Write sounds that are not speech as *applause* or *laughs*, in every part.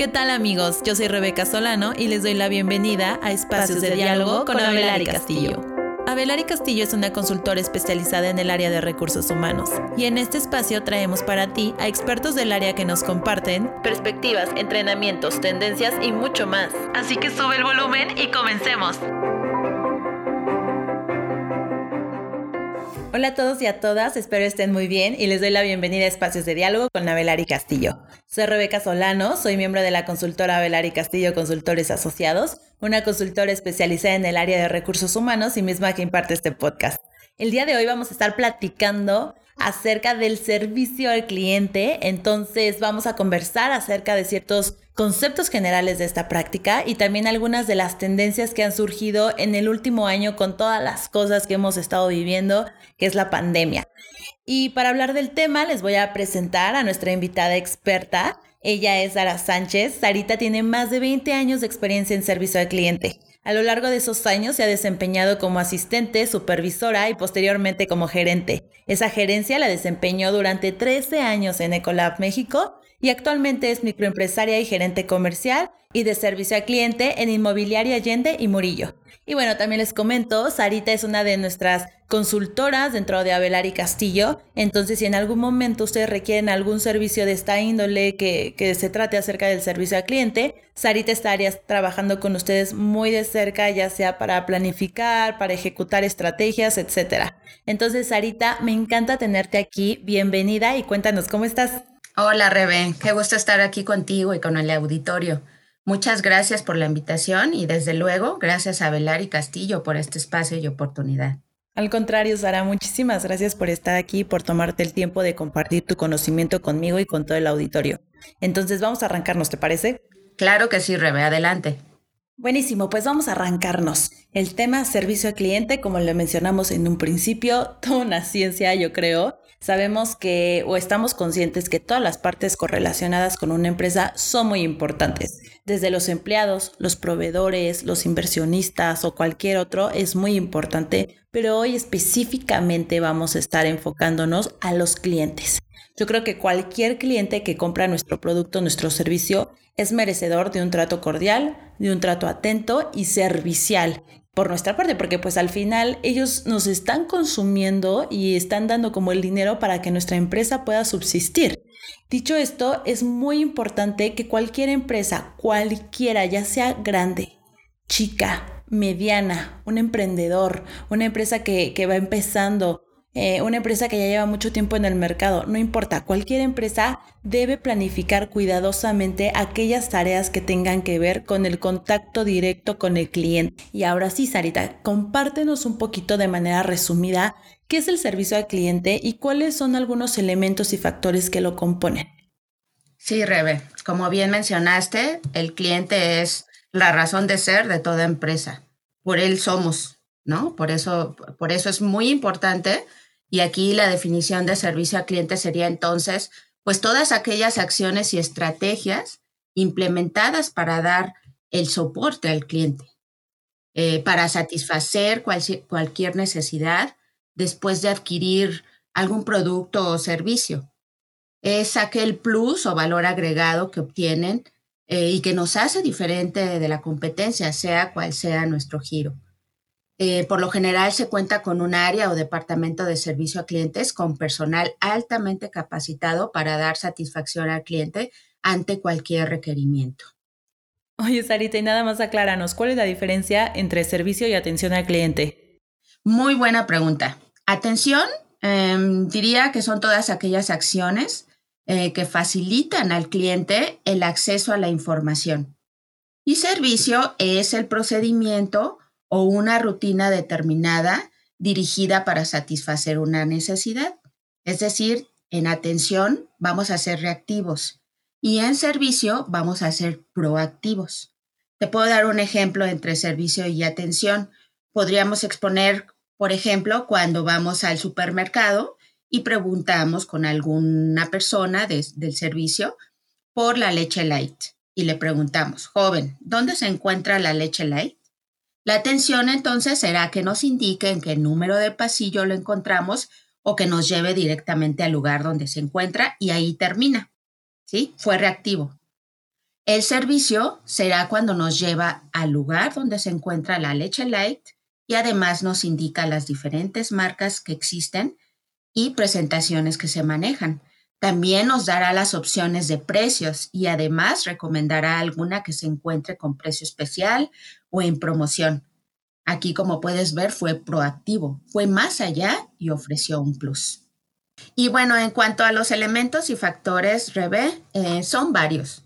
¿Qué tal amigos? Yo soy Rebeca Solano y les doy la bienvenida a Espacios, de, Diálogo con Abelari Castillo. Abelari Castillo es una consultora especializada en el área de recursos humanos y en este espacio traemos para ti a expertos del área que nos comparten perspectivas, entrenamientos, tendencias y mucho más. Así que sube el volumen y comencemos. Hola a todos y a todas, espero estén muy bien y les doy la bienvenida a Espacios de Diálogo con Abelari Castillo. Soy Rebeca Solano, soy miembro de la consultora Abelari Castillo Consultores Asociados, una consultora especializada en el área de recursos humanos y misma que imparte este podcast. El día de hoy vamos a estar platicando acerca del servicio al cliente, entonces vamos a conversar acerca de ciertos conceptos generales de esta práctica y también algunas de las tendencias que han surgido en el último año con todas las cosas que hemos estado viviendo, que es la pandemia. Y para hablar del tema les voy a presentar a nuestra invitada experta. Ella es Sara Sánchez. Sarita tiene más de 20 años de experiencia en servicio al cliente. A lo largo de esos años se ha desempeñado como asistente, supervisora y posteriormente como gerente. Esa gerencia la desempeñó durante 13 años en Ecolab México y actualmente es microempresaria y gerente comercial y de servicio al cliente en Inmobiliaria Allende y Murillo. Y bueno, también les comento, Sarita es una de nuestras consultoras dentro de Avelar y Castillo. Entonces, si en algún momento ustedes requieren algún servicio de esta índole que, que se trate acerca del servicio al cliente, Sarita estaría trabajando con ustedes muy de cerca, ya sea para planificar, para ejecutar estrategias, etc. Entonces, Sarita, me encanta tenerte aquí. Bienvenida y cuéntanos cómo estás. Hola, Rebe. Qué gusto estar aquí contigo y con el auditorio. Muchas gracias por la invitación y desde luego gracias a Velar y Castillo por este espacio y oportunidad. Al contrario, Sara, muchísimas gracias por estar aquí, por tomarte el tiempo de compartir tu conocimiento conmigo y con todo el auditorio. Entonces vamos a arrancarnos, ¿te parece? Claro que sí, Rebe, adelante. Buenísimo, pues vamos a arrancarnos. El tema servicio al cliente, como lo mencionamos en un principio, *laughs* toda una ciencia, yo creo, sabemos que o estamos conscientes que todas las partes correlacionadas con una empresa son muy importantes. Desde los empleados, los proveedores, los inversionistas o cualquier otro es muy importante, pero hoy específicamente vamos a estar enfocándonos a los clientes. Yo creo que cualquier cliente que compra nuestro producto, nuestro servicio, es merecedor de un trato cordial, de un trato atento y servicial por nuestra parte, porque pues al final ellos nos están consumiendo y están dando como el dinero para que nuestra empresa pueda subsistir. Dicho esto, es muy importante que cualquier empresa, cualquiera, ya sea grande, chica, mediana, un emprendedor, una empresa que, que va empezando, eh, una empresa que ya lleva mucho tiempo en el mercado, no importa, cualquier empresa debe planificar cuidadosamente aquellas tareas que tengan que ver con el contacto directo con el cliente. Y ahora sí, Sarita, compártenos un poquito de manera resumida qué es el servicio al cliente y cuáles son algunos elementos y factores que lo componen. Sí, Rebe, como bien mencionaste, el cliente es la razón de ser de toda empresa. Por él somos, ¿no? Por eso, por eso es muy importante y aquí la definición de servicio al cliente sería entonces, pues todas aquellas acciones y estrategias implementadas para dar el soporte al cliente, eh, para satisfacer cualquier necesidad después de adquirir algún producto o servicio. Es aquel plus o valor agregado que obtienen eh, y que nos hace diferente de la competencia, sea cual sea nuestro giro. Eh, por lo general se cuenta con un área o departamento de servicio a clientes con personal altamente capacitado para dar satisfacción al cliente ante cualquier requerimiento. Oye, Sarita, y nada más acláranos, ¿cuál es la diferencia entre servicio y atención al cliente? Muy buena pregunta. Atención, em, diría que son todas aquellas acciones eh, que facilitan al cliente el acceso a la información. Y servicio es el procedimiento o una rutina determinada dirigida para satisfacer una necesidad. Es decir, en atención vamos a ser reactivos y en servicio vamos a ser proactivos. Te puedo dar un ejemplo entre servicio y atención. Podríamos exponer, por ejemplo, cuando vamos al supermercado y preguntamos con alguna persona del servicio por la leche light y le preguntamos, joven, ¿dónde se encuentra la leche light? La atención entonces será que nos indique en qué número de pasillo lo encontramos o que nos lleve directamente al lugar donde se encuentra y ahí termina. ¿Sí? Fue reactivo. El servicio será cuando nos lleva al lugar donde se encuentra la leche light y además nos indica las diferentes marcas que existen y presentaciones que se manejan. También nos dará las opciones de precios y además recomendará alguna que se encuentre con precio especial o en promoción. Aquí, como puedes ver, fue proactivo, fue más allá y ofreció un plus. Y bueno, en cuanto a los elementos y factores, Rebe, eh, son varios,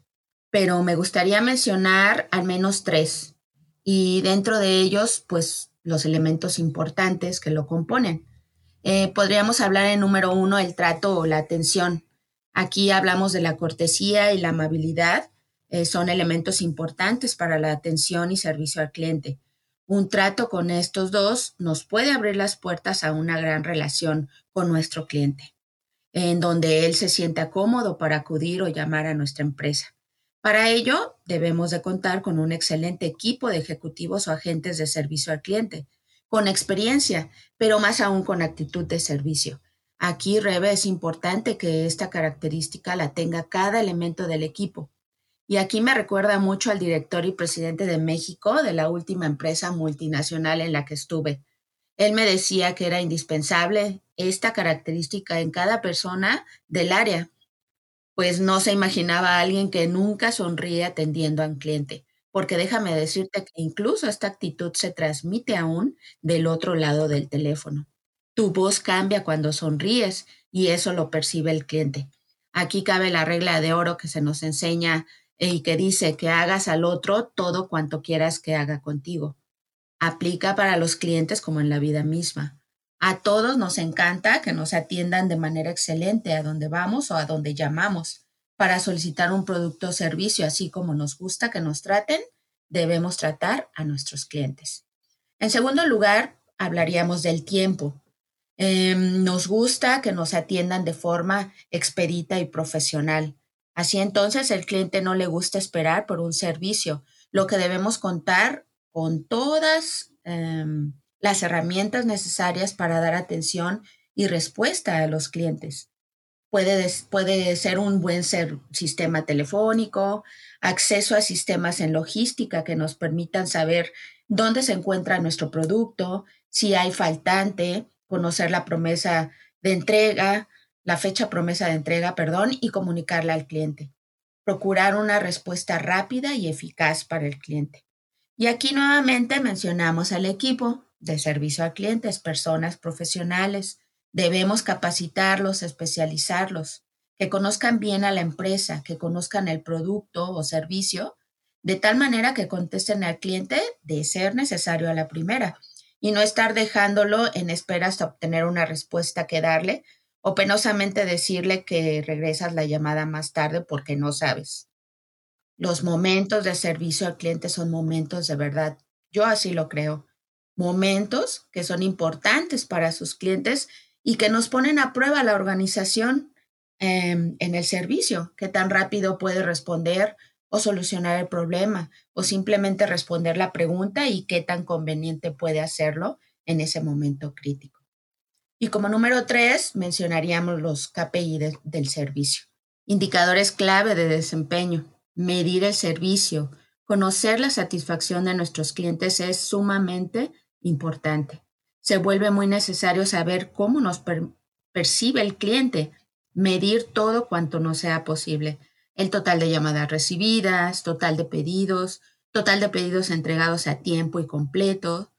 pero me gustaría mencionar al menos tres. Y dentro de ellos, pues los elementos importantes que lo componen. Eh, podríamos hablar en número uno el trato o la atención. Aquí hablamos de la cortesía y la amabilidad. Eh, son elementos importantes para la atención y servicio al cliente. Un trato con estos dos nos puede abrir las puertas a una gran relación con nuestro cliente, en donde él se sienta cómodo para acudir o llamar a nuestra empresa. Para ello, debemos de contar con un excelente equipo de ejecutivos o agentes de servicio al cliente, con experiencia, pero más aún con actitud de servicio. Aquí, Rebe, es importante que esta característica la tenga cada elemento del equipo. Y aquí me recuerda mucho al director y presidente de México de la última empresa multinacional en la que estuve. Él me decía que era indispensable esta característica en cada persona del área, pues no se imaginaba a alguien que nunca sonríe atendiendo a un cliente, porque déjame decirte que incluso esta actitud se transmite aún del otro lado del teléfono. Tu voz cambia cuando sonríes y eso lo percibe el cliente. Aquí cabe la regla de oro que se nos enseña y que dice que hagas al otro todo cuanto quieras que haga contigo. Aplica para los clientes como en la vida misma. A todos nos encanta que nos atiendan de manera excelente a donde vamos o a donde llamamos. Para solicitar un producto o servicio, así como nos gusta que nos traten, debemos tratar a nuestros clientes. En segundo lugar, hablaríamos del tiempo. Em, nos gusta que nos atiendan de forma expedita y profesional. Así entonces el cliente no le gusta esperar por un servicio. Lo que debemos contar con todas em, las herramientas necesarias para dar atención y respuesta a los clientes. Puede, puede ser un buen ser, sistema telefónico, acceso a sistemas en logística que nos permitan saber dónde se encuentra nuestro producto, si hay faltante, conocer la promesa de entrega, la fecha promesa de entrega, perdón, y comunicarla al cliente. Procurar una respuesta rápida y eficaz para el cliente. Y aquí nuevamente mencionamos al equipo de servicio al cliente, personas profesionales. Debemos capacitarlos, especializarlos, que conozcan bien a la empresa, que conozcan el producto o servicio, de tal manera que contesten al cliente de ser necesario a la primera y no estar dejándolo en espera hasta obtener una respuesta que darle o penosamente decirle que regresas la llamada más tarde porque no sabes. Los momentos de servicio al cliente son momentos de verdad. Yo así lo creo. Momentos que son importantes para sus clientes y que nos ponen a prueba la organización em, en el servicio, qué tan rápido puede responder o solucionar el problema o simplemente responder la pregunta y qué tan conveniente puede hacerlo en ese momento crítico. Y como número tres, mencionaríamos los KPI del servicio. Indicadores clave de desempeño. Medir el servicio. Conocer la satisfacción de nuestros clientes es sumamente importante. Se vuelve muy necesario saber cómo nos percibe el cliente, medir todo cuanto nos sea posible el total de llamadas recibidas, total de pedidos, total de pedidos entregados a tiempo y completo,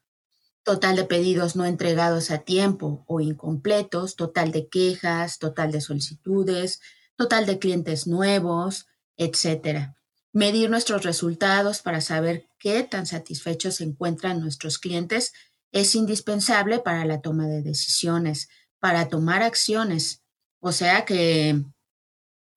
total de pedidos no entregados a tiempo o incompletos, total de quejas, total de solicitudes, total de clientes nuevos, etc. Medir nuestros resultados para saber qué tan satisfechos se encuentran nuestros clientes es indispensable para la toma de decisiones, para tomar acciones. O sea que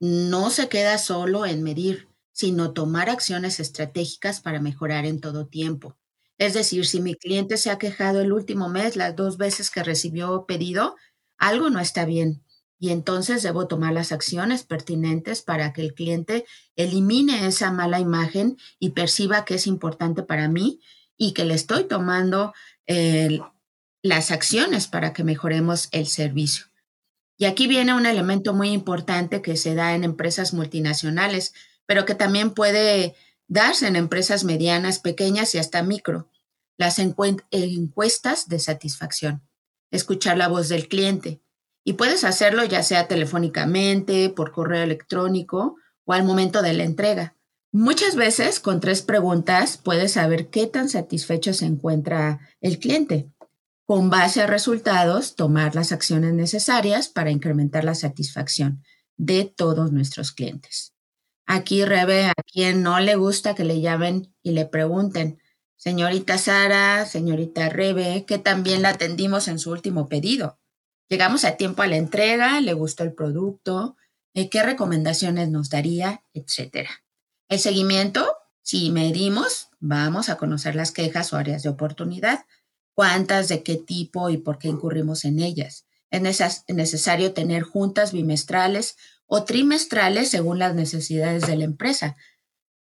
no se queda solo en medir, sino tomar acciones estratégicas para mejorar en todo tiempo. Es decir, si mi cliente se ha quejado el último mes las dos veces que recibió pedido, algo no está bien. Y entonces debo tomar las acciones pertinentes para que el cliente elimine esa mala imagen y perciba que es importante para mí y que le estoy tomando las acciones para que mejoremos el servicio. Y aquí viene un elemento muy importante que se da en empresas multinacionales, pero que también puede darse en empresas medianas, pequeñas y hasta micro. Las encuestas de satisfacción. Escuchar la voz del cliente. Y puedes hacerlo ya sea telefónicamente, por correo electrónico o al momento de la entrega. Muchas veces con tres preguntas puedes saber qué tan satisfecho se encuentra el cliente. Con base a resultados, tomar las acciones necesarias para incrementar la satisfacción de todos nuestros clientes. Aquí, Rebe, a quien no le gusta que le llamen y le pregunten, señorita Sara, señorita Rebe, que también la atendimos en su último pedido. Llegamos a tiempo a la entrega, le gustó el producto, eh, qué recomendaciones nos daría, etcétera. El seguimiento, si medimos, vamos a conocer las quejas o áreas de oportunidad, cuántas, de qué tipo y por qué incurrimos en ellas. Es necesario tener juntas bimestrales o trimestrales según las necesidades de la empresa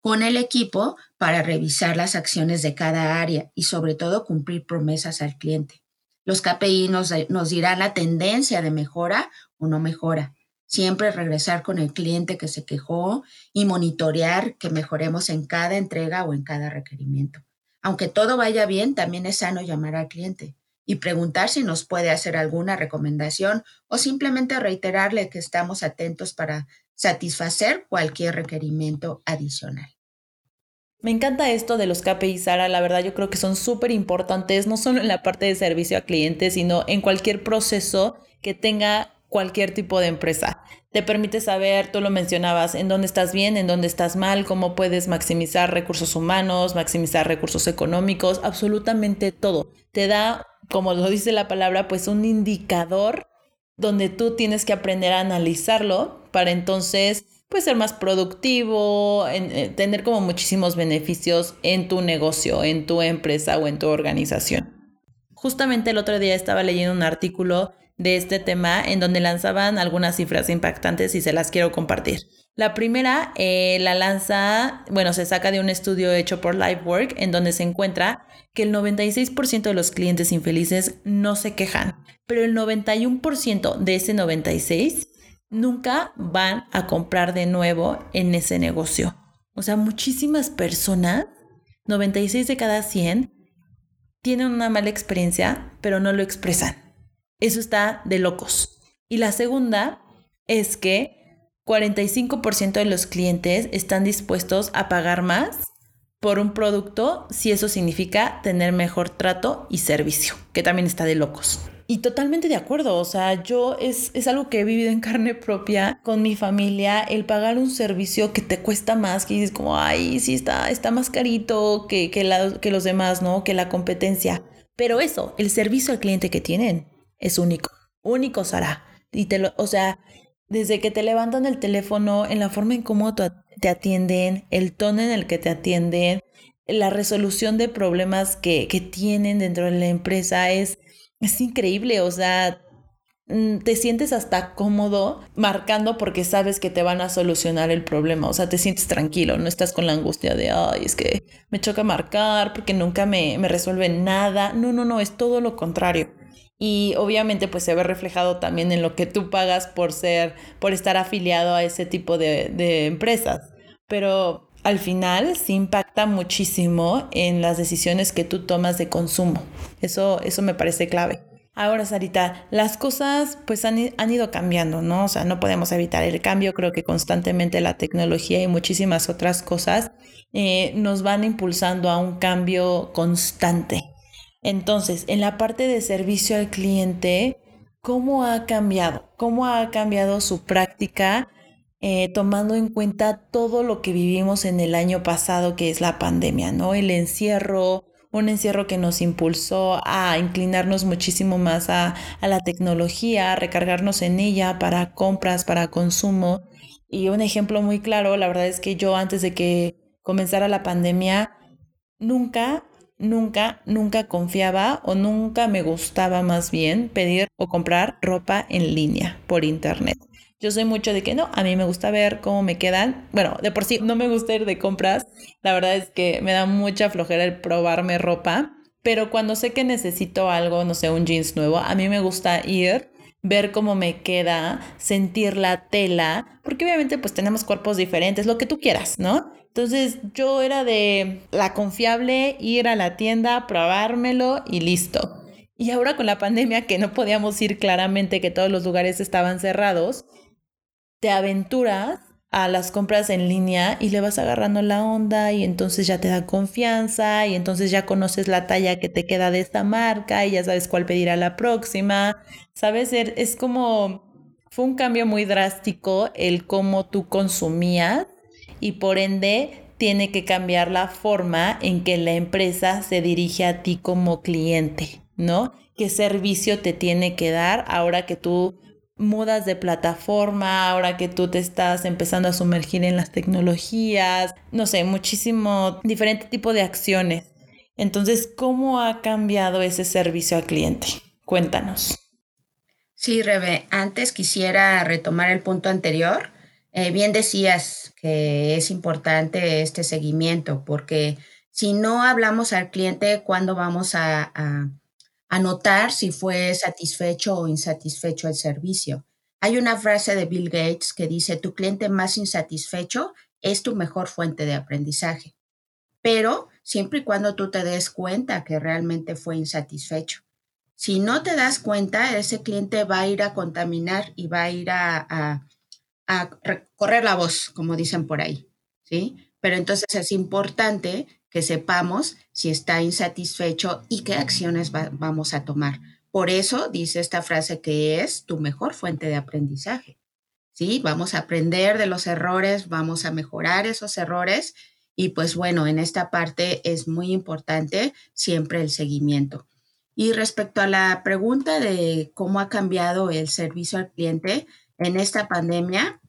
con el equipo para revisar las acciones de cada área y sobre todo cumplir promesas al cliente. Los KPI nos, nos dirán la tendencia de mejora o no mejora. Siempre regresar con el cliente que se quejó y monitorear que mejoremos en cada entrega o en cada requerimiento. Aunque todo vaya bien, también es sano llamar al cliente y preguntar si nos puede hacer alguna recomendación o simplemente reiterarle que estamos atentos para satisfacer cualquier requerimiento adicional. Me encanta esto de los KPI, Sara. La verdad, yo creo que son súper importantes, no solo en la parte de servicio a clientes, sino en cualquier proceso que tenga cualquier tipo de empresa. Te permite saber, tú lo mencionabas, en dónde estás bien, en dónde estás mal, cómo puedes maximizar recursos humanos, maximizar recursos económicos, absolutamente todo. Te da como lo dice la palabra, pues un indicador donde tú tienes que aprender a analizarlo para entonces pues ser más productivo, eh, tener como muchísimos beneficios en tu negocio, en tu empresa o en tu organización. Justamente el otro día estaba leyendo un artículo de este tema en donde lanzaban algunas cifras impactantes y se las quiero compartir. La primera eh, la lanza, bueno, se saca de un estudio hecho por LifeWork en donde se encuentra que el 96% de los clientes infelices no se quejan, pero el 91% de ese 96 nunca van a comprar de nuevo en ese negocio. O sea, muchísimas personas, 96 de cada 100, tienen una mala experiencia, pero no lo expresan. Eso está de locos. Y la segunda es que 45% de los clientes están dispuestos a pagar más por un producto si eso significa tener mejor trato y servicio, que también está de locos. Y totalmente de acuerdo, o sea, yo es, es algo que he vivido en carne propia con mi familia, el pagar un servicio que te cuesta más, que dices como, ay, sí, está, está más carito que, que, que los demás, ¿no? Que la competencia. Pero eso, el servicio al cliente que tienen es único, único, Sara. Y te lo, o sea, desde que te levantan el teléfono, en la forma en cómo te atienden, el tono en el que te atienden, la resolución de problemas que, tienen dentro de la empresa es, es increíble. O sea, mm, te sientes hasta cómodo marcando porque sabes que te van a solucionar el problema. O sea, te sientes tranquilo, no estás con la angustia de, ay, es que me choca marcar porque nunca me, me resuelven nada. No, no, no, es todo lo contrario y obviamente pues se ve reflejado también en lo que tú pagas por ser, por estar afiliado a ese tipo de, empresas. Pero al final sí impacta muchísimo en las decisiones que tú tomas de consumo. Eso, eso me parece clave. Ahora, Sarita, las cosas pues han, ido cambiando, ¿no? O sea, no podemos evitar el cambio. Creo que constantemente la tecnología y muchísimas otras cosas eh, nos van impulsando a un cambio constante. Entonces, en la parte de servicio al cliente, ¿cómo ha cambiado? ¿Cómo ha cambiado su práctica eh, tomando en cuenta todo lo que vivimos en el año pasado, que es la pandemia, ¿no? El encierro, un encierro que nos impulsó a inclinarnos muchísimo más a, a la tecnología, a recargarnos en ella para compras, para consumo. Y un ejemplo muy claro, la verdad es que yo antes de que comenzara la pandemia, nunca nunca, nunca confiaba o nunca me gustaba más bien pedir o comprar ropa en línea por internet. Yo soy mucho de que no, a mí me gusta ver cómo me quedan. Bueno, de por sí no me gusta ir de compras. La verdad es que me da mucha flojera el probarme ropa. Pero cuando sé que necesito algo, no sé, un jeans nuevo, a mí me gusta ir ver cómo me queda, sentir la tela, porque obviamente pues tenemos cuerpos diferentes, lo que tú quieras, ¿no? Entonces yo era de la confiable, ir a la tienda, probármelo y listo. Y ahora con la pandemia que no podíamos ir claramente, que todos los lugares estaban cerrados, te aventuras a las compras en línea y le vas agarrando la onda y entonces ya te da confianza y entonces ya conoces la talla que te queda de esta marca y ya sabes cuál pedir a la próxima. Sabes, er, es como fue un cambio muy drástico el cómo tú consumías y por ende tiene que cambiar la forma en que la empresa se dirige a ti como cliente, ¿no? ¿Qué servicio te tiene que dar ahora que tú mudas de plataforma, ahora que tú te estás empezando a sumergir en las tecnologías, no sé, muchísimo diferente tipo de acciones. Entonces, ¿cómo ha cambiado ese servicio al cliente? Cuéntanos. Sí, Rebe, antes quisiera retomar el punto anterior eh, bien decías que es importante este seguimiento porque si no hablamos al cliente, ¿cuándo vamos a, a, notar si fue satisfecho o insatisfecho el servicio? Hay una frase de Bill Gates que dice, tu cliente más insatisfecho es tu mejor fuente de aprendizaje, pero siempre y cuando tú te des cuenta que realmente fue insatisfecho. Si no te das cuenta, ese cliente va a ir a contaminar y va a ir a a correr la voz, como dicen por ahí, ¿sí? Pero entonces es importante que sepamos si está insatisfecho y qué acciones vamos a tomar. Por eso dice esta frase que es tu mejor fuente de aprendizaje. ¿Sí? Vamos a aprender de los errores, vamos a mejorar esos errores y pues bueno, en esta parte es muy importante siempre el seguimiento. Y respecto a la pregunta de cómo ha cambiado el servicio al cliente en esta pandemia,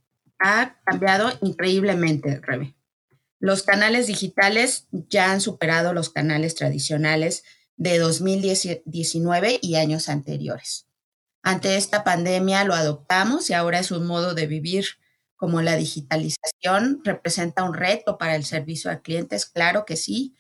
ha cambiado increíblemente, Rebe. Los canales digitales ya han superado los canales tradicionales de 2019 y años anteriores. Ante esta pandemia lo adoptamos y ahora es un modo de vivir como la digitalización representa un reto para el servicio a clientes, claro que sí.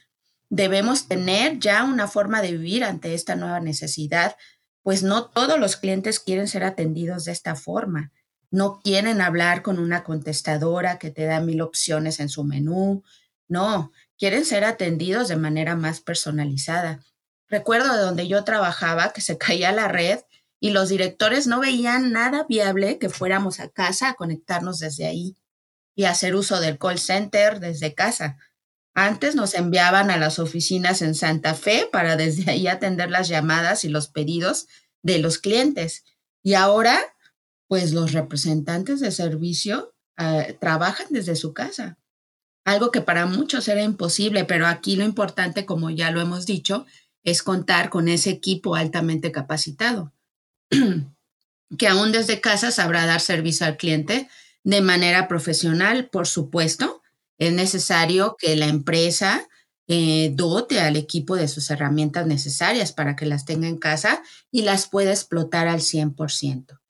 Debemos tener ya una forma de vivir ante esta nueva necesidad, pues no todos los clientes quieren ser atendidos de esta forma no quieren hablar con una contestadora que te da mil opciones en su menú, no, quieren ser atendidos de manera más personalizada. Recuerdo de donde yo trabajaba que se *laughs* caía la red y los directores no veían nada viable que fuéramos a casa a conectarnos desde ahí y hacer uso del call center desde casa. Antes nos enviaban a las oficinas en Santa Fe para desde ahí atender las llamadas y los pedidos de los clientes. Y ahora pues los representantes de servicio eh, trabajan desde su casa. Algo que para muchos era imposible, pero aquí lo importante, como ya lo hemos dicho, es contar con ese equipo altamente capacitado, *clears throat* que aún desde casa sabrá dar servicio al cliente de manera profesional, por supuesto. Es necesario que la empresa eh, dote al equipo de sus herramientas necesarias para que las tenga en casa y las pueda explotar al 100%.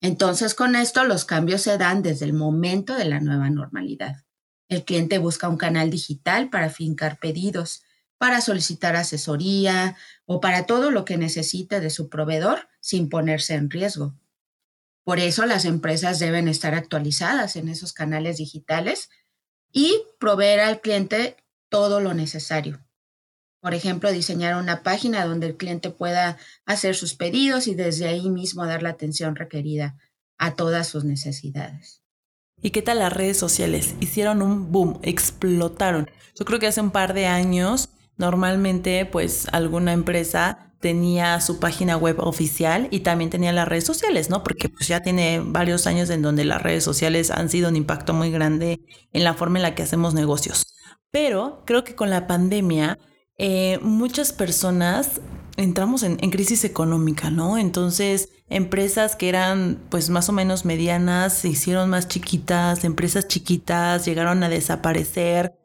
Entonces, con esto los cambios se dan desde el momento de la nueva normalidad. El cliente busca un canal digital para fincar pedidos, para solicitar asesoría o para todo lo que necesite de su proveedor sin ponerse en riesgo. Por eso las empresas deben estar actualizadas en esos canales digitales y proveer al cliente todo lo necesario. Por ejemplo, diseñar una página donde el cliente pueda hacer sus pedidos y desde ahí mismo dar la atención requerida a todas sus necesidades. ¿Y qué tal las redes sociales? Hicieron un boom, explotaron. Yo creo que hace un par de años, normalmente, pues alguna empresa tenía su página web oficial y también tenía las redes sociales, ¿no? Porque pues ya tiene varios años en donde las redes sociales han sido un impacto muy grande en la forma en la que hacemos negocios. Pero creo que con la pandemia eh, muchas personas entramos en, crisis económica, ¿no? Entonces, empresas que eran pues más o menos medianas se hicieron más chiquitas, empresas chiquitas llegaron a desaparecer,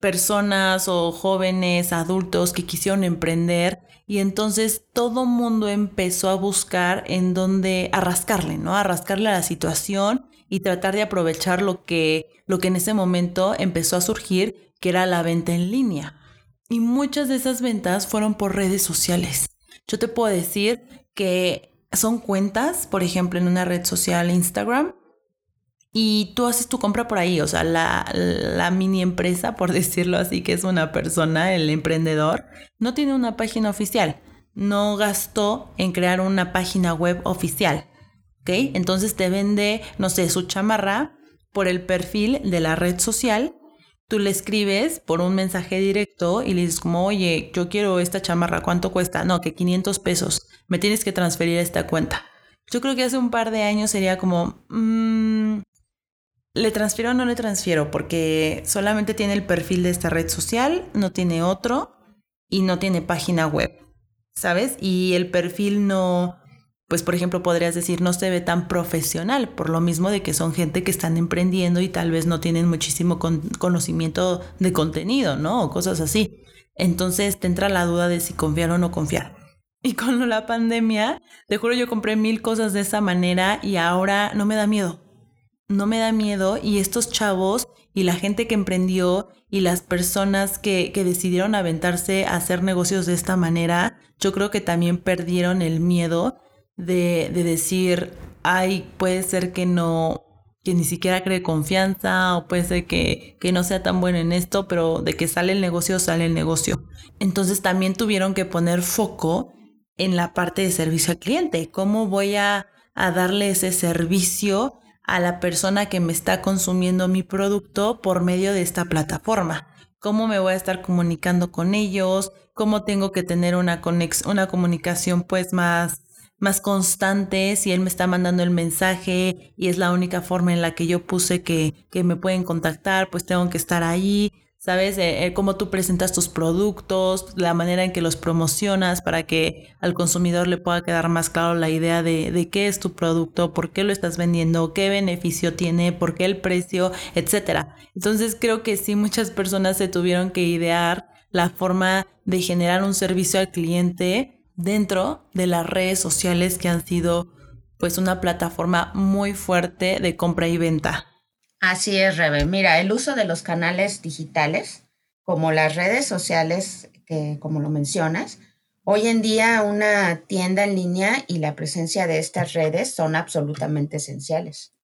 personas o jóvenes, adultos que quisieron emprender y entonces todo mundo empezó a buscar en dónde arrascarle, ¿no? A rascarle a la situación y tratar de aprovechar lo que, lo que en ese momento empezó a surgir, que era la venta en línea. Y muchas de esas ventas fueron por redes sociales. Yo te puedo decir que son cuentas, por ejemplo, en una red social Instagram, y tú haces tu compra por ahí, o sea, la, mini empresa, por *laughs* decirlo así, que es una persona, el emprendedor, no tiene una página oficial, no gastó en crear una página web oficial, ¿ok? Entonces te vende, no sé, su chamarra por el perfil de la red social, tú le escribes por un mensaje directo y le dices como, oye, yo quiero esta chamarra, ¿cuánto cuesta? No, que 500 pesos, me tienes que transferir a esta cuenta. Yo creo que hace un par de años sería como, mmm, ¿Le transfiero o no le transfiero? Porque solamente tiene el perfil de esta red social, no tiene otro y no tiene página web, ¿sabes? Y el perfil no, pues por ejemplo podrías decir, no se ve tan profesional, por lo mismo de que son gente que están emprendiendo y tal vez no tienen muchísimo conocimiento de contenido, ¿no? O cosas así. Entonces te entra la duda de si confiar o no confiar. Y con la pandemia, te juro, yo compré mil cosas de esa manera y ahora no me da miedo no me da miedo y estos chavos y la gente que emprendió y las personas que, decidieron aventarse a hacer negocios de esta manera, yo creo que también perdieron el miedo de, decir, ay, puede ser que no, que ni siquiera cree confianza o puede ser que, que no sea tan bueno en esto, pero de que sale el negocio, sale el negocio. Entonces también tuvieron que poner foco en la parte de servicio al cliente. ¿Cómo voy a, a darle ese servicio a la persona que me está consumiendo mi producto por medio de esta plataforma. ¿Cómo me voy a estar comunicando con ellos? ¿Cómo tengo que tener una, una comunicación pues más, más constante? Si él me está mandando el mensaje y es la única forma en la que yo puse que, que me pueden contactar, pues tengo que estar ahí. ¿sabes? Eh, eh, cómo tú presentas tus productos, la manera en que los promocionas para que al consumidor le pueda quedar más claro la idea de, de, qué es tu producto, por qué lo estás vendiendo, qué beneficio tiene, por qué el precio, etcétera. Entonces creo que sí muchas personas se tuvieron que idear la forma de generar un servicio al cliente dentro de las redes sociales que han sido pues una plataforma muy fuerte de compra y venta. Así es, Rebe. Mira, el uso de los canales digitales, como las redes sociales, que como lo mencionas, hoy en día una tienda en línea y la presencia de estas redes son absolutamente esenciales.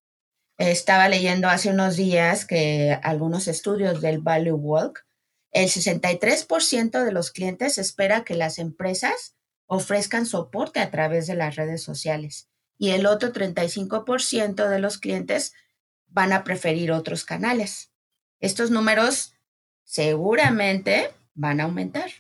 Estaba leyendo hace unos días que algunos estudios del Value Walk, el 63% de los clientes espera que las empresas ofrezcan soporte a través de las redes sociales y el otro 35% de los clientes van a preferir otros canales. Estos números seguramente van a aumentar.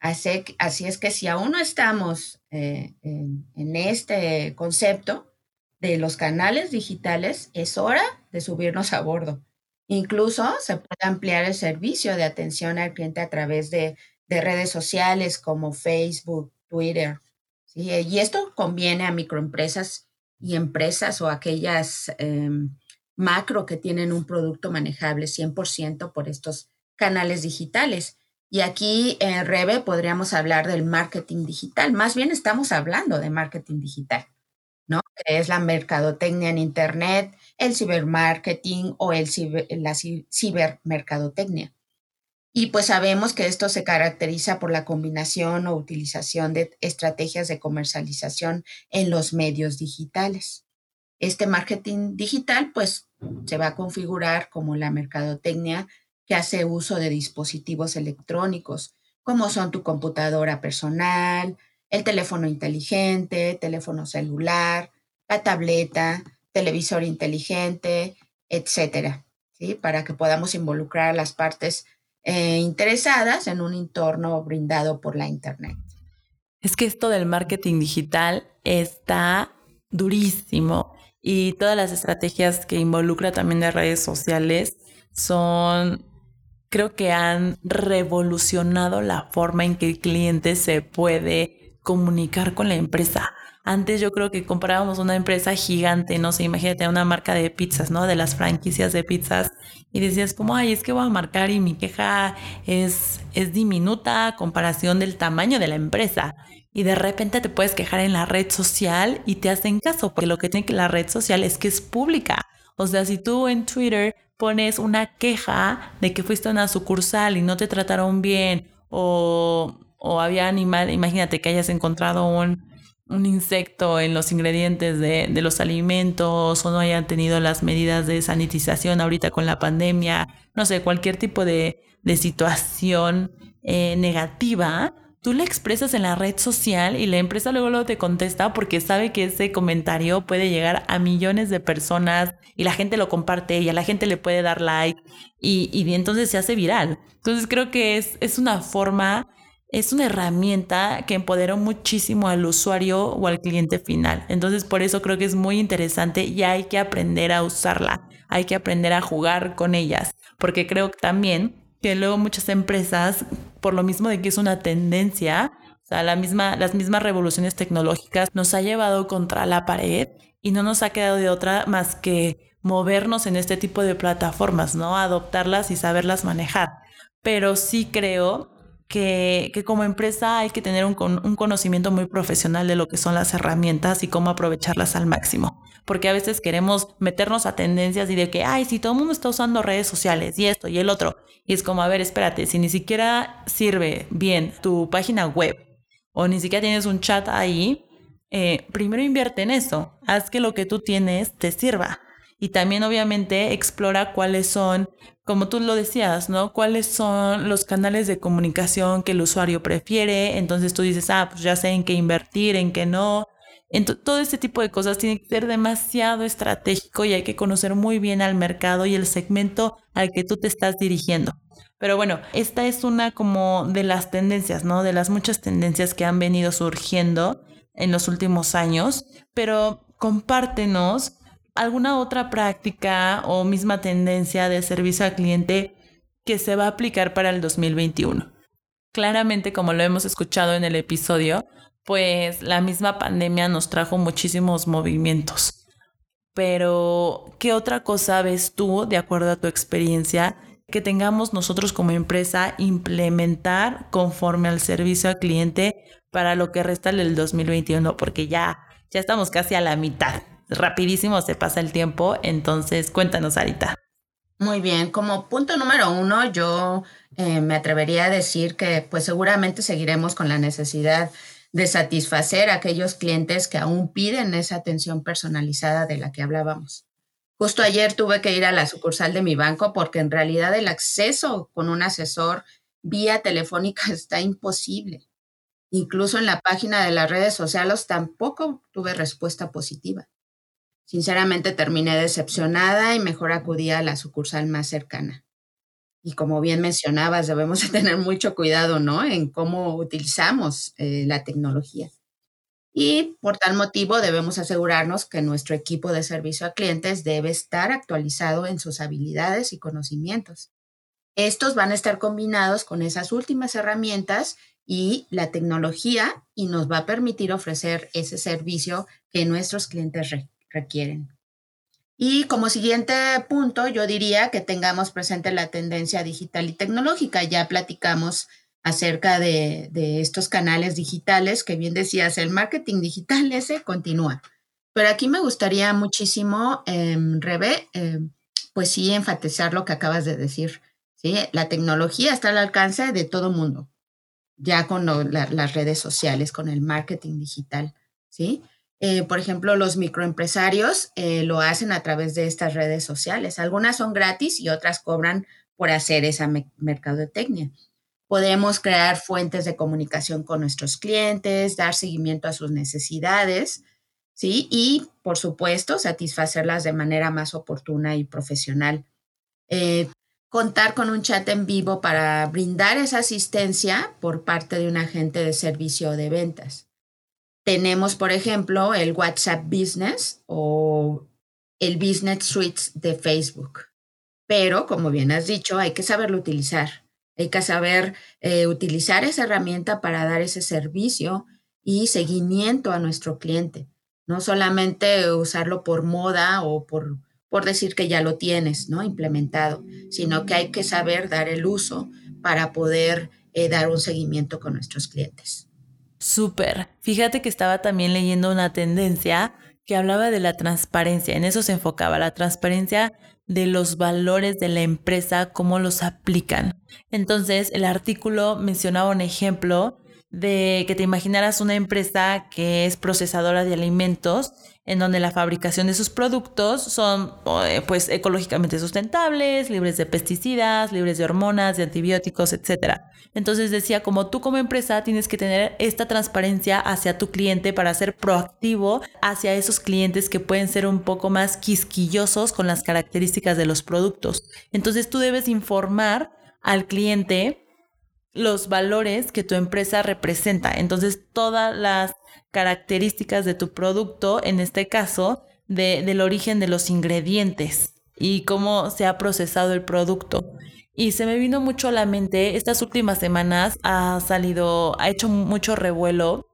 Así, es que si aún no estamos eh, en, este concepto de los canales digitales, es hora de subirnos a bordo. Incluso se puede ampliar el servicio de atención al cliente a través de redes sociales como Facebook, Twitter. ¿sí? Y esto conviene a microempresas y empresas o aquellas em, macro que tienen un producto manejable 100% por estos canales digitales. Y aquí en Rebe podríamos hablar del marketing digital. Más bien estamos hablando de marketing digital, ¿no? Que es la mercadotecnia en Internet, el cibermarketing o el la cibermercadotecnia. Y pues sabemos que esto se caracteriza por la combinación o utilización de estrategias de comercialización en los medios digitales. Este marketing digital pues se va a configurar como la mercadotecnia que hace uso de dispositivos electrónicos, como son tu computadora personal, el teléfono inteligente, teléfono celular, la tableta, televisor inteligente, etcétera, ¿sí? para que podamos involucrar a las partes eh, interesadas en un entorno brindado por la Internet. Es que esto del marketing digital está durísimo y todas las estrategias que involucra también de redes sociales son, creo que han revolucionado la forma en que el cliente se puede comunicar con la empresa. Antes yo creo que comparábamos una empresa gigante, no sé, imagínate una marca de pizzas, ¿no? De las franquicias de pizzas y decías como, ay, es que voy a marcar y mi queja es, es diminuta a comparación del tamaño de la empresa y de repente te puedes quejar en la red social y te hacen caso, porque lo que tiene que la red social es que es pública. O sea, si tú en Twitter pones una queja de que fuiste a una sucursal y no te trataron bien o, o había animal, imagínate que hayas encontrado un, un insecto en los ingredientes de, los alimentos o no hayan tenido las medidas de sanitización ahorita con la pandemia, no sé, cualquier tipo de, situación eh, negativa, tú le expresas en la red social y la empresa luego, luego te contesta porque sabe que ese comentario puede llegar a millones de personas y la gente lo comparte y a la gente le puede dar like y, y entonces se hace viral. Entonces creo que es, es una forma es una herramienta que empoderó muchísimo al usuario o al cliente final. Entonces, por eso creo que es muy interesante y hay que aprender a usarla, hay que aprender a jugar con ellas, porque creo también que luego muchas empresas, por lo mismo de que es una tendencia, o sea, la misma, las mismas revoluciones tecnológicas nos ha llevado contra la pared y no nos ha quedado de otra más que movernos en este tipo de plataformas, ¿no? Adoptarlas y saberlas manejar. Pero sí creo que, como empresa hay que tener un, un, conocimiento muy profesional de lo que son las herramientas y cómo aprovecharlas al máximo. Porque a veces queremos meternos a tendencias y de que, ay, si todo el mundo está usando redes sociales y esto y el otro. Y es como, a ver, espérate, si ni siquiera sirve bien tu página web o ni siquiera tienes un chat ahí, eh, primero invierte en eso. Haz que lo que tú tienes te sirva. Y también obviamente explora cuáles son como tú lo decías, ¿no? ¿Cuáles son los canales de comunicación que el usuario prefiere? Entonces tú dices, ah, pues ya sé en qué invertir, en qué no. Entonces, todo este tipo de cosas tiene que ser demasiado estratégico y hay que conocer muy bien al mercado y el segmento al que tú te estás dirigiendo. Pero bueno, esta es una como de las tendencias, ¿no? De las muchas tendencias que han venido surgiendo en los últimos años. Pero compártenos alguna otra práctica o misma tendencia de servicio al cliente que se va a aplicar para el 2021. Claramente, como lo hemos escuchado en el episodio, pues la misma pandemia nos trajo muchísimos movimientos. Pero, ¿qué otra cosa ves tú, de acuerdo a tu experiencia, que tengamos nosotros como empresa implementar conforme al servicio al cliente para lo que resta del 2021? Porque ya, ya estamos casi a la mitad rapidísimo se pasa el tiempo. Entonces, cuéntanos, Arita. Muy bien, como punto número uno, yo eh, me atrevería a decir que pues seguramente seguiremos con la necesidad de satisfacer a aquellos clientes que aún piden esa atención personalizada de la que hablábamos. Justo ayer tuve que ir a la sucursal de mi banco porque en realidad el acceso con un asesor vía telefónica *laughs* está imposible. Incluso en la página de las redes sociales tampoco tuve respuesta positiva. Sinceramente terminé decepcionada y mejor acudí a la sucursal más cercana. Y como bien mencionabas, debemos de tener mucho cuidado, ¿no? En cómo utilizamos eh, la tecnología. Y por tal motivo debemos asegurarnos que nuestro equipo de servicio a clientes debe estar actualizado en sus habilidades y conocimientos. Estos van a estar combinados con esas últimas herramientas y la tecnología y nos va a permitir ofrecer ese servicio que nuestros clientes requieren requieren. Y como siguiente punto, yo diría que tengamos presente la tendencia digital y tecnológica. Ya platicamos acerca de, estos canales digitales, que bien decías, el marketing digital *laughs* ese continúa. Pero aquí me gustaría muchísimo, eh, Rebe, em, pues sí, enfatizar lo que acabas de decir. ¿sí? La tecnología está al alcance de todo mundo, ya con las redes sociales, con el marketing digital. ¿sí? Eh, por ejemplo, los microempresarios eh, lo hacen a través de estas redes sociales. Algunas son gratis y otras cobran por hacer esa mercadotecnia. Podemos crear fuentes de comunicación con nuestros clientes, dar seguimiento a sus necesidades, ¿sí? Y, por supuesto, satisfacerlas de manera más oportuna y profesional. Eh, contar con un chat en vivo para brindar esa asistencia por parte de un agente de servicio de ventas. Tenemos, por ejemplo, el WhatsApp Business o el Business Suites de Facebook. Pero, como bien has dicho, hay que saberlo utilizar. Hay que saber eh, utilizar esa herramienta para dar ese servicio y seguimiento a nuestro cliente. No solamente usarlo por moda o por, por decir que ya lo tienes ¿no? implementado, sino que hay que saber dar el uso para poder eh, dar un seguimiento con nuestros clientes. Súper. Fíjate que estaba también leyendo una tendencia que hablaba de la transparencia. En eso se enfocaba, la transparencia de los valores de la empresa, cómo los aplican. Entonces, el artículo mencionaba un ejemplo de que te imaginaras una empresa que es procesadora de alimentos en donde la fabricación de sus productos son eh, pues ecológicamente sustentables, libres de pesticidas, libres de hormonas, de antibióticos, etc. Entonces decía, como tú como empresa tienes que tener esta transparencia hacia tu cliente para ser proactivo hacia esos clientes que pueden ser un poco más quisquillosos con las características de los productos. Entonces tú debes informar al cliente los valores que tu empresa representa. Entonces, todas las características de tu producto, en este caso, del origen de los ingredientes y cómo se ha procesado el producto. Y se me vino mucho a la mente, estas últimas semanas ha salido, ha hecho mucho revuelo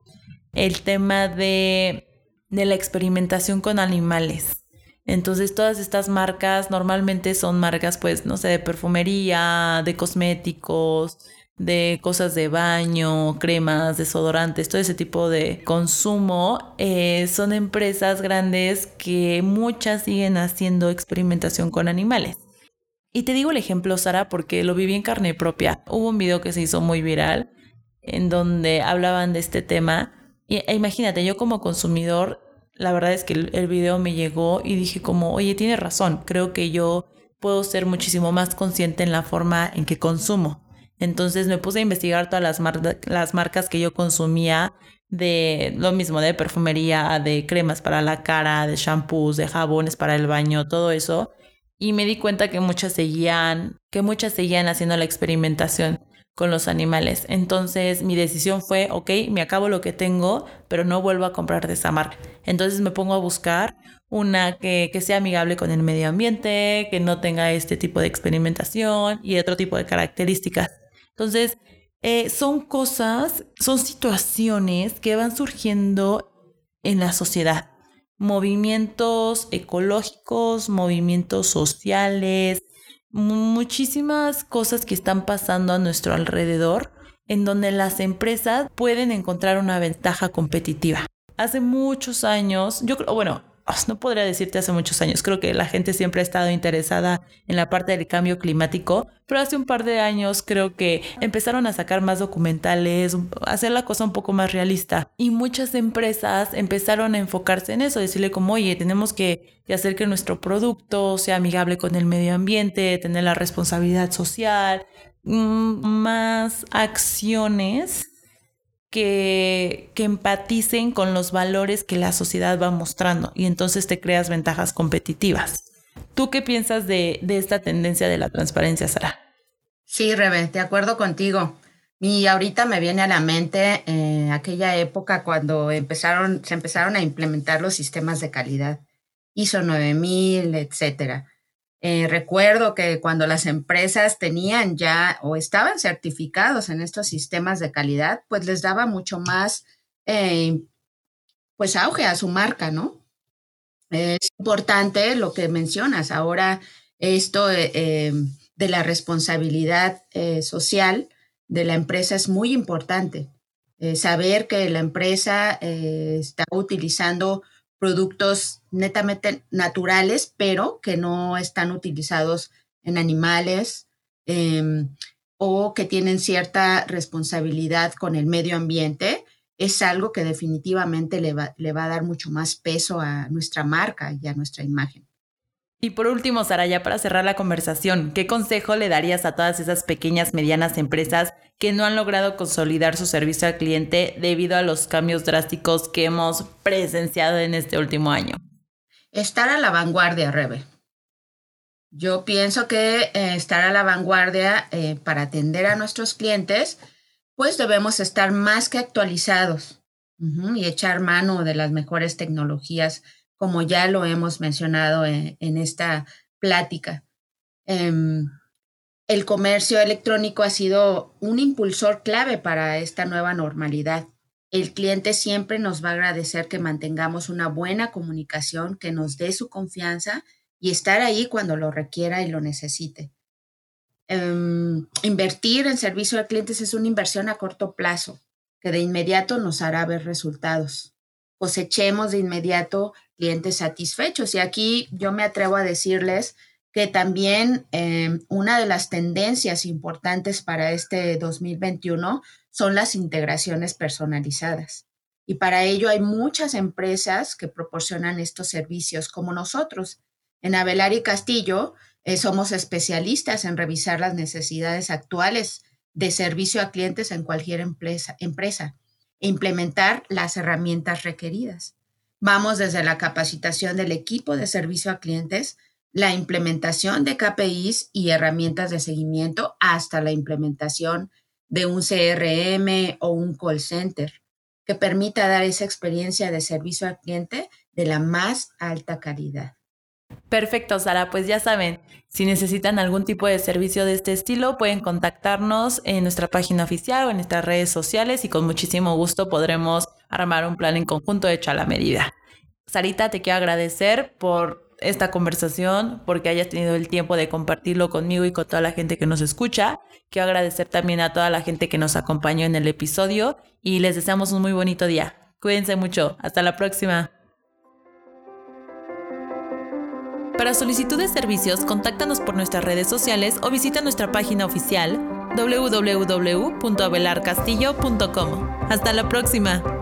el tema de, de la experimentación con animales. Entonces todas estas marcas normalmente son marcas pues, no sé, de perfumería, de cosméticos, de cosas de baño, cremas, desodorantes, todo ese tipo de consumo, eh, son empresas grandes que muchas siguen haciendo experimentación con animales. Y te digo el ejemplo, Sara, porque lo viví en carne propia. Hubo un video que se hizo muy viral en donde hablaban de este tema. Y, e imagínate, yo como consumidor, la verdad es que el, video me llegó y dije como, oye, tiene razón, creo que yo puedo ser muchísimo más consciente en la forma en que consumo. Entonces me puse a investigar todas las, las marcas que yo consumía de lo mismo, de perfumería, de cremas para la cara, de shampoos, de jabones para el baño, todo eso. Y me di cuenta que muchas seguían, que muchas seguían haciendo la experimentación con los animales. Entonces mi decisión fue, ok, me acabo lo que tengo, pero no vuelvo a comprar de esa marca. Entonces me pongo a buscar una que, que, sea amigable con el medio ambiente, que no tenga este tipo de experimentación y otro tipo de características. Entonces, eh, son cosas, son situaciones que van surgiendo en la sociedad. Movimientos ecológicos, movimientos sociales, muchísimas cosas que están pasando a nuestro alrededor en donde las empresas pueden encontrar una ventaja competitiva. Hace muchos años, yo creo, bueno, *laughs* no podría decirte hace muchos años, creo que la gente siempre ha estado interesada en la parte del cambio climático, pero hace un par de años creo que empezaron a sacar más documentales, hacer la cosa un poco más realista. Y muchas empresas empezaron a enfocarse en eso, decirle como, oye, tenemos que, hacer que nuestro producto sea amigable con el medio ambiente, tener la responsabilidad social, mm, más acciones que, empaticen con los valores que la sociedad va mostrando y entonces te creas ventajas competitivas. ¿Tú qué piensas de, esta tendencia de la transparencia, Sara? Sí, Rebe, de acuerdo contigo. Y ahorita me viene a la mente eh, aquella época cuando empezaron, se empezaron a implementar los sistemas de calidad, ISO 9000, etcétera. Eh, recuerdo que cuando las empresas tenían ya o estaban certificados en estos sistemas de calidad, pues les daba mucho más, eh, pues auge a su marca, ¿no? Es importante lo que mencionas ahora, esto eh, de la responsabilidad social de la empresa es muy importante. saber que la empresa está utilizando productos netamente naturales, pero que no están utilizados en animales em, o que tienen cierta responsabilidad con el medio ambiente, es algo que definitivamente le va, le va a dar mucho más peso a nuestra marca y a nuestra imagen. Y por último, Sara, ya para cerrar la conversación, ¿qué consejo le darías a todas esas pequeñas, medianas empresas que no han logrado consolidar su servicio al cliente debido a los cambios drásticos que hemos presenciado en este último año? Estar a la vanguardia, Rebe. Yo pienso que eh, estar a la vanguardia eh, para atender a nuestros clientes, pues debemos estar más que actualizados y echar mano de las mejores tecnologías como ya lo hemos mencionado en, esta plática. Em, el comercio electrónico ha sido un impulsor clave para esta nueva normalidad. El cliente siempre nos va a agradecer que mantengamos una buena comunicación, que nos dé su confianza y estar ahí cuando lo requiera y lo necesite. Em, invertir en servicio al cliente es una inversión a corto plazo que de inmediato nos hará ver resultados. Cosechemos de inmediato clientes satisfechos. Y aquí yo me atrevo a decirles que también em, una de las tendencias importantes para este 2021 son las integraciones personalizadas. Y para ello hay muchas empresas que proporcionan estos servicios como nosotros. En Avelar y Castillo eh, somos especialistas en revisar las necesidades actuales de servicio a clientes en cualquier empresa, implementar las herramientas requeridas. Vamos desde la capacitación del equipo de servicio a clientes, la implementación de KPIs y herramientas de seguimiento hasta la implementación de un CRM o un call center que permita dar esa experiencia de servicio al cliente de la más alta calidad. Perfecto, Sara. Pues ya saben, si necesitan algún tipo de servicio de este estilo, pueden contactarnos en nuestra página oficial o en nuestras redes sociales y con muchísimo gusto podremos armar un plan en conjunto hecho a la medida. Sarita, te quiero agradecer por esta conversación, porque hayas tenido el tiempo de compartirlo conmigo y con toda la gente que nos escucha. Quiero agradecer también a toda la gente que nos acompañó en el episodio y les deseamos un muy bonito día. Cuídense mucho. Hasta la próxima. Para solicitud de servicios, contáctanos por nuestras redes sociales o visita nuestra página oficial www.abelarcastillo.com. Hasta la próxima.